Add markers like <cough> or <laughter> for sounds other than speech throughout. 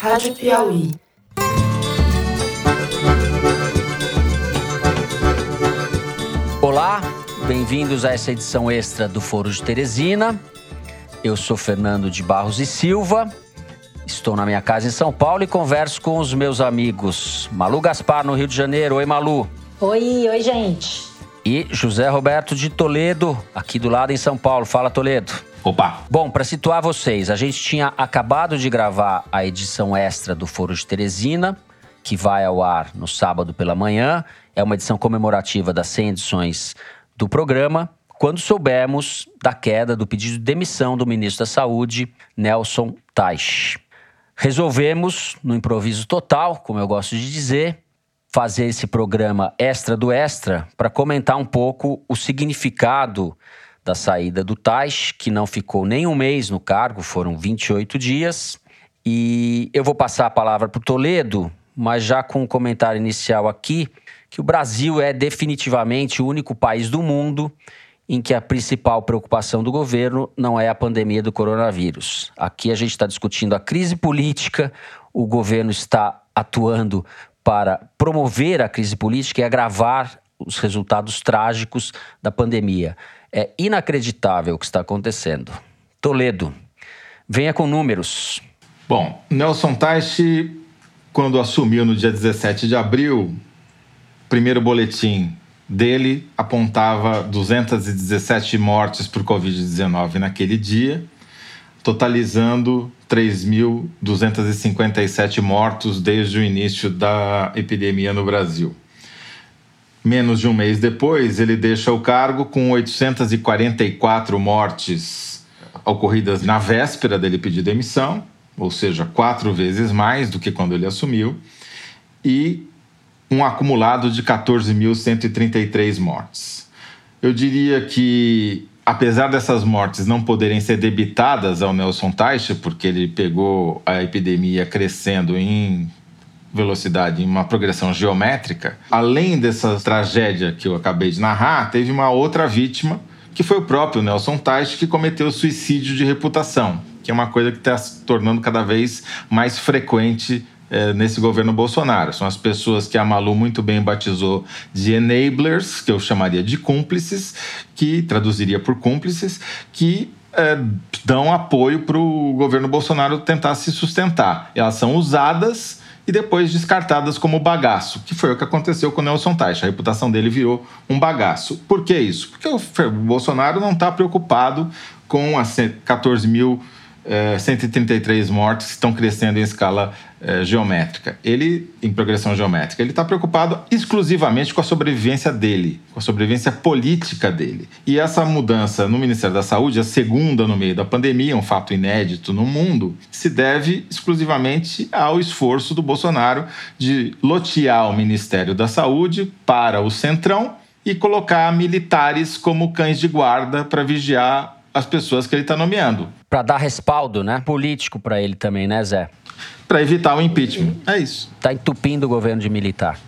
Rádio Piauí. Olá, bem-vindos a essa edição extra do Foro de Teresina. Eu sou Fernando de Barros e Silva, estou na minha casa em São Paulo e converso com os meus amigos Malu Gaspar, no Rio de Janeiro. Oi, Malu. Oi, oi, gente. E José Roberto de Toledo, aqui do lado em São Paulo. Fala, Toledo. Opa! Bom, para situar vocês, a gente tinha acabado de gravar a edição extra do Foro de Teresina, que vai ao ar no sábado pela manhã. É uma edição comemorativa das 100 edições do programa, quando soubemos da queda do pedido de demissão do ministro da Saúde, Nelson Teich. Resolvemos, no improviso total, como eu gosto de dizer, fazer esse programa extra do extra para comentar um pouco o significado da saída do Tais, que não ficou nem um mês no cargo, foram 28 dias. E eu vou passar a palavra para o Toledo, mas já com um comentário inicial aqui, que o Brasil é definitivamente o único país do mundo em que a principal preocupação do governo não é a pandemia do coronavírus. Aqui a gente está discutindo a crise política, o governo está atuando para promover a crise política e agravar os resultados trágicos da pandemia. É inacreditável o que está acontecendo. Toledo, venha com números. Bom, Nelson Teich, quando assumiu no dia 17 de abril, primeiro boletim dele apontava 217 mortes por Covid-19 naquele dia, totalizando 3.257 mortos desde o início da epidemia no Brasil. Menos de um mês depois, ele deixa o cargo com 844 mortes ocorridas na véspera dele pedir demissão, ou seja, quatro vezes mais do que quando ele assumiu, e um acumulado de 14.133 mortes. Eu diria que, apesar dessas mortes não poderem ser debitadas ao Nelson Teich, porque ele pegou a epidemia crescendo em velocidade em uma progressão geométrica, além dessa tragédia que eu acabei de narrar, teve uma outra vítima, que foi o próprio Nelson Teich, que cometeu suicídio de reputação, que é uma coisa que está se tornando cada vez mais frequente é, nesse governo Bolsonaro. São as pessoas que a Malu muito bem batizou de enablers, que eu chamaria de cúmplices, que traduziria por cúmplices, que é, dão apoio para o governo Bolsonaro tentar se sustentar. Elas são usadas e depois descartadas como bagaço, que foi o que aconteceu com o Nelson Teich. A reputação dele virou um bagaço. Por que isso? Porque o Bolsonaro não está preocupado com as 14 mil 133 eh, mortes que estão crescendo em escala eh, geométrica. Ele, em progressão geométrica, ele está preocupado exclusivamente com a sobrevivência dele, com a sobrevivência política dele. E essa mudança no Ministério da Saúde, a segunda no meio da pandemia, um fato inédito no mundo, se deve exclusivamente ao esforço do Bolsonaro de lotear o Ministério da Saúde para o Centrão e colocar militares como cães de guarda para vigiar as pessoas que ele está nomeando. Para dar respaldo, né? Político para ele também, né, Zé? Para evitar o impeachment. É isso. Está entupindo o governo de militar.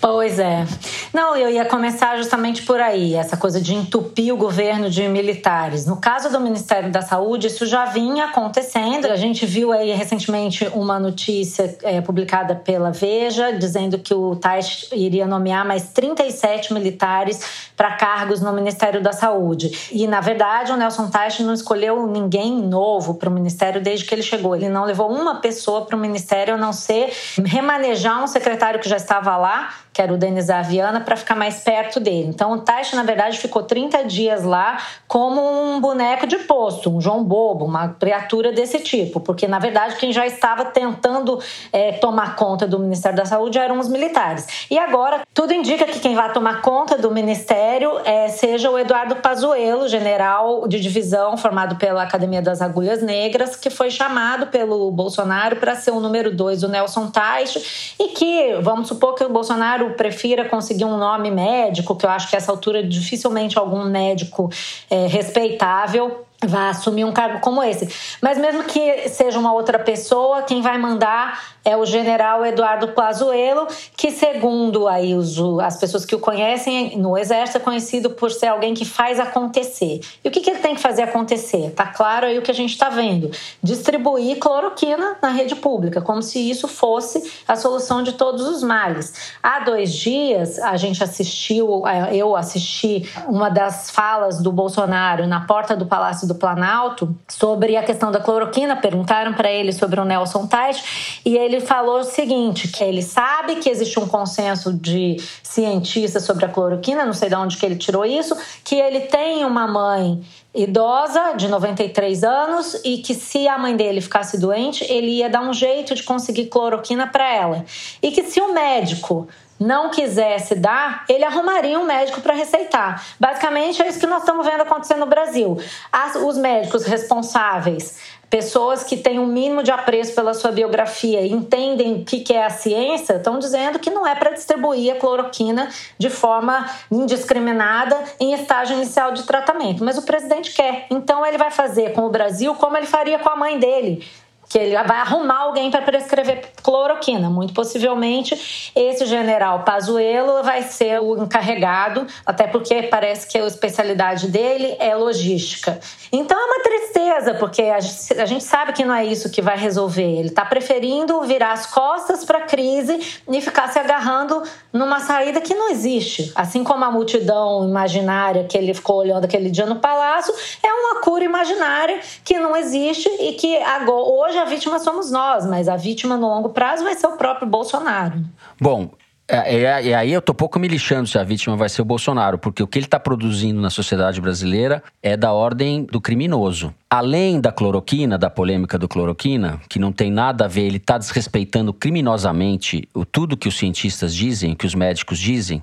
Pois é. Não, eu ia começar justamente por aí, essa coisa de entupir o governo de militares. No caso do Ministério da Saúde, isso já vinha acontecendo. A gente viu aí recentemente uma notícia é, publicada pela Veja, dizendo que o Tais iria nomear mais 37 militares para cargos no Ministério da Saúde. E, na verdade, o Nelson Tais não escolheu ninguém novo para o Ministério desde que ele chegou. Ele não levou uma pessoa para o Ministério, a não ser remanejar um secretário que já estava lá que era o Denis Aviana, para ficar mais perto dele. Então o Taish, na verdade, ficou 30 dias lá como um boneco de posto, um João Bobo, uma criatura desse tipo, porque na verdade quem já estava tentando é, tomar conta do Ministério da Saúde eram os militares. E agora tudo indica que quem vai tomar conta do Ministério é, seja o Eduardo Pazuello, general de divisão formado pela Academia das Agulhas Negras, que foi chamado pelo Bolsonaro para ser o número dois do Nelson Taish e que, vamos supor que o Bolsonaro prefira conseguir um nome médico, que eu acho que essa altura dificilmente algum médico é, respeitável vai assumir um cargo como esse. Mas mesmo que seja uma outra pessoa, quem vai mandar é o general Eduardo Plazuelo, que segundo aí os, as pessoas que o conhecem no exército é conhecido por ser alguém que faz acontecer. E o que, que ele tem que fazer acontecer? Tá claro aí o que a gente está vendo: distribuir cloroquina na rede pública, como se isso fosse a solução de todos os males. Há dois dias a gente assistiu, eu assisti uma das falas do Bolsonaro na porta do Palácio do Planalto sobre a questão da cloroquina. Perguntaram para ele sobre o Nelson Tait e ele falou o seguinte: que ele sabe que existe um consenso de cientistas sobre a cloroquina, não sei de onde que ele tirou isso, que ele tem uma mãe idosa de 93 anos e que se a mãe dele ficasse doente, ele ia dar um jeito de conseguir cloroquina para ela. E que se o médico não quisesse dar, ele arrumaria um médico para receitar. Basicamente é isso que nós estamos vendo acontecer no Brasil. As, os médicos responsáveis pessoas que têm um mínimo de apreço pela sua biografia e entendem o que é a ciência, estão dizendo que não é para distribuir a cloroquina de forma indiscriminada em estágio inicial de tratamento. Mas o presidente quer. Então ele vai fazer com o Brasil como ele faria com a mãe dele que ele vai arrumar alguém para prescrever cloroquina. Muito possivelmente esse general Pazuello vai ser o encarregado, até porque parece que a especialidade dele é logística. Então é uma tristeza, porque a gente sabe que não é isso que vai resolver. Ele está preferindo virar as costas para a crise e ficar se agarrando numa saída que não existe. Assim como a multidão imaginária que ele ficou olhando aquele dia no palácio, é uma cura imaginária que não existe e que agora, hoje a vítima somos nós, mas a vítima no longo prazo vai ser o próprio Bolsonaro. Bom, é, é, e aí eu tô pouco me lixando se a vítima vai ser o Bolsonaro, porque o que ele está produzindo na sociedade brasileira é da ordem do criminoso. Além da cloroquina, da polêmica do cloroquina, que não tem nada a ver, ele está desrespeitando criminosamente o, tudo que os cientistas dizem, que os médicos dizem,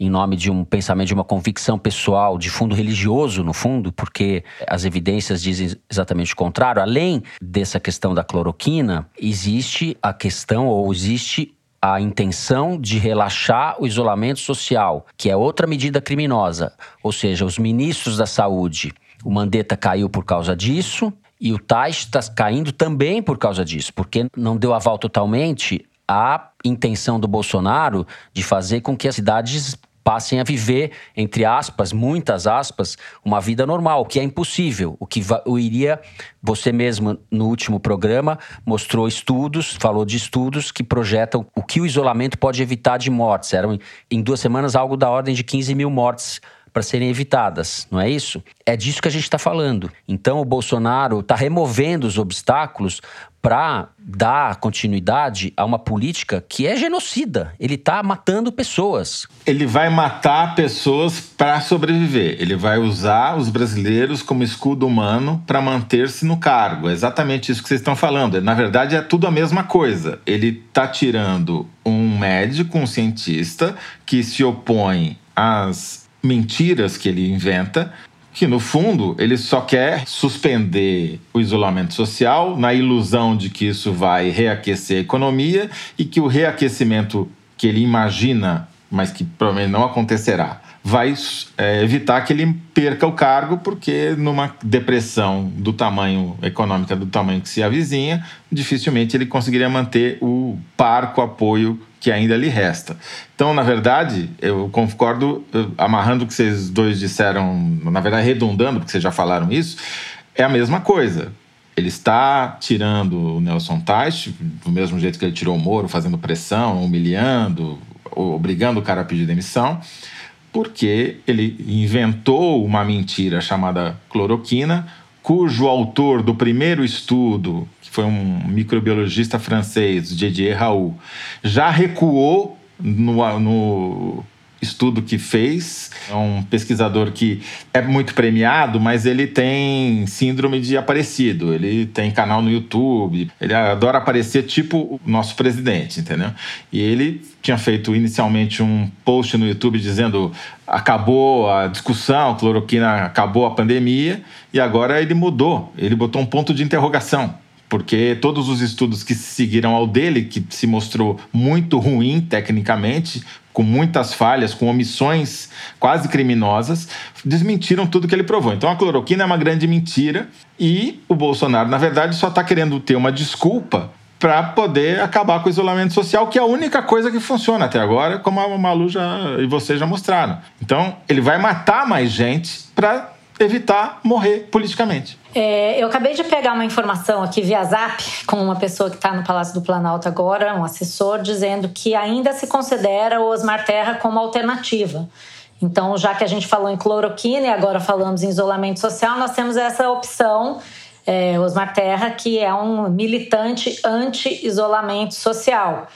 em nome de um pensamento, de uma convicção pessoal, de fundo religioso, no fundo, porque as evidências dizem exatamente o contrário. Além dessa questão da cloroquina, existe a questão, ou existe a intenção de relaxar o isolamento social, que é outra medida criminosa. Ou seja, os ministros da saúde, o Mandetta caiu por causa disso. E o Tais está caindo também por causa disso, porque não deu aval totalmente à intenção do Bolsonaro de fazer com que as cidades passem a viver, entre aspas, muitas aspas, uma vida normal, que é impossível. O que o iria, você mesmo no último programa mostrou estudos, falou de estudos que projetam o que o isolamento pode evitar de mortes. Eram em duas semanas algo da ordem de 15 mil mortes para serem evitadas, não é isso? É disso que a gente está falando. Então o Bolsonaro está removendo os obstáculos para dar continuidade a uma política que é genocida. Ele está matando pessoas. Ele vai matar pessoas para sobreviver. Ele vai usar os brasileiros como escudo humano para manter-se no cargo. É exatamente isso que vocês estão falando. Na verdade, é tudo a mesma coisa. Ele está tirando um médico, um cientista que se opõe às mentiras que ele inventa, que no fundo ele só quer suspender o isolamento social na ilusão de que isso vai reaquecer a economia e que o reaquecimento que ele imagina, mas que provavelmente não acontecerá, vai é, evitar que ele perca o cargo, porque numa depressão do tamanho econômica do tamanho que se avizinha, dificilmente ele conseguiria manter o parco apoio que ainda lhe resta. Então, na verdade, eu concordo, amarrando o que vocês dois disseram, na verdade, redundando, porque vocês já falaram isso, é a mesma coisa. Ele está tirando o Nelson Teich, do mesmo jeito que ele tirou o Moro, fazendo pressão, humilhando, obrigando o cara a pedir demissão, porque ele inventou uma mentira chamada cloroquina, cujo autor do primeiro estudo que foi um microbiologista francês, Didier Raoult, já recuou no, no estudo que fez. É um pesquisador que é muito premiado, mas ele tem síndrome de aparecido. Ele tem canal no YouTube, ele adora aparecer tipo o nosso presidente, entendeu? E ele tinha feito inicialmente um post no YouTube dizendo acabou a discussão, a cloroquina acabou a pandemia, e agora ele mudou. Ele botou um ponto de interrogação porque todos os estudos que seguiram ao dele, que se mostrou muito ruim tecnicamente, com muitas falhas, com omissões quase criminosas, desmentiram tudo que ele provou. Então a cloroquina é uma grande mentira e o Bolsonaro, na verdade, só está querendo ter uma desculpa para poder acabar com o isolamento social, que é a única coisa que funciona até agora, como a Malu já, e vocês já mostraram. Então, ele vai matar mais gente para evitar morrer politicamente. É, eu acabei de pegar uma informação aqui via Zap com uma pessoa que está no Palácio do Planalto agora, um assessor, dizendo que ainda se considera o Osmar Terra como alternativa. Então, já que a gente falou em cloroquina e agora falamos em isolamento social, nós temos essa opção é, Osmar Terra, que é um militante anti-isolamento social.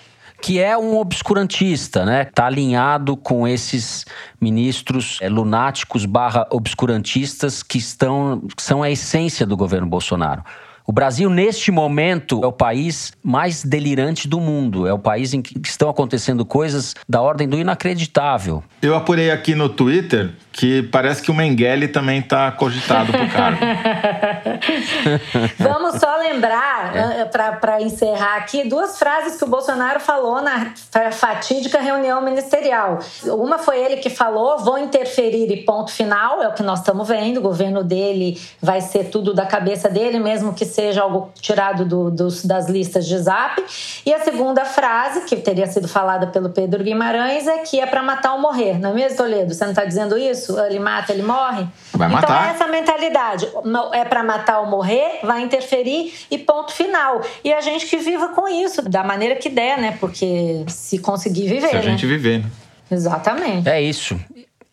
Que é um obscurantista, né? Está alinhado com esses ministros é, lunáticos barra obscurantistas que, estão, que são a essência do governo Bolsonaro. O Brasil, neste momento, é o país mais delirante do mundo. É o país em que estão acontecendo coisas da ordem do inacreditável. Eu apurei aqui no Twitter que parece que o Mengele também está cogitado para o cargo. <laughs> Vamos só lembrar, é. Eh, para encerrar aqui, duas frases que o Bolsonaro falou na fatídica reunião ministerial. Uma foi ele que falou: vou interferir e ponto final, é o que nós estamos vendo. O governo dele vai ser tudo da cabeça dele, mesmo que seja algo tirado do, dos, das listas de zap. E a segunda frase, que teria sido falada pelo Pedro Guimarães, é que é para matar ou morrer, não é mesmo, Toledo? Você não está dizendo isso? ele mata, ele morre. Vai então matar. é essa mentalidade. É para matar ou morrer, vai interferir e ponto final. E a gente que viva com isso, da maneira que der, né? Porque se conseguir viver. Se a gente né? viver, né? Exatamente. É isso.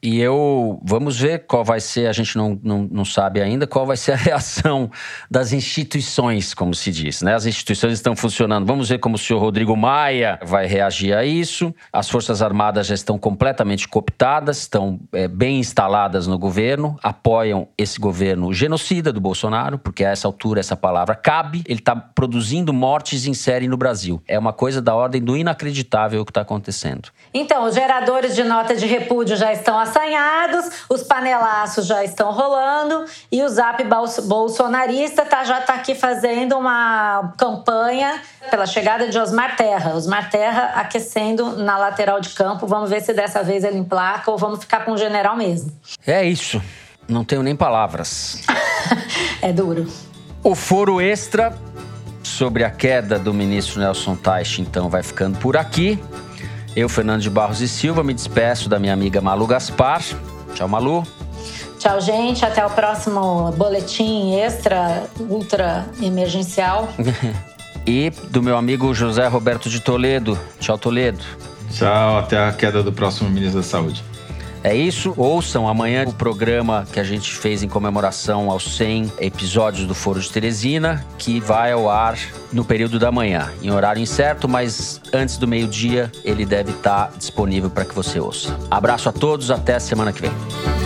E eu vamos ver qual vai ser, a gente não, não, não sabe ainda qual vai ser a <laughs> reação das instituições, como se diz. Né? As instituições estão funcionando. Vamos ver como o senhor Rodrigo Maia vai reagir a isso. As Forças Armadas já estão completamente cooptadas, estão é, bem instaladas no governo, apoiam esse governo genocida do Bolsonaro, porque a essa altura essa palavra cabe. Ele está produzindo mortes em série no Brasil. É uma coisa da ordem do inacreditável o que está acontecendo. Então, os geradores de nota de repúdio já estão assanhados, os panelaços já estão rolando e o Zap bolsonarista tá, já está aqui fazendo uma campanha pela chegada de Osmar Terra. Osmar Terra aquecendo na lateral de campo. Vamos ver se dessa vez ele emplaca ou vamos ficar com o general mesmo. É isso. Não tenho nem palavras. <laughs> é duro. O foro extra sobre a queda do ministro Nelson Teich, então, vai ficando por aqui. Eu, Fernando de Barros e Silva, me despeço da minha amiga Malu Gaspar. Tchau, Malu. Tchau, gente. Até o próximo boletim extra, ultra emergencial. <laughs> e do meu amigo José Roberto de Toledo. Tchau, Toledo. Tchau, até a queda do próximo ministro da Saúde. É isso. Ouçam amanhã o programa que a gente fez em comemoração aos 100 episódios do Foro de Teresina, que vai ao ar no período da manhã, em horário incerto, mas antes do meio-dia ele deve estar disponível para que você ouça. Abraço a todos, até semana que vem.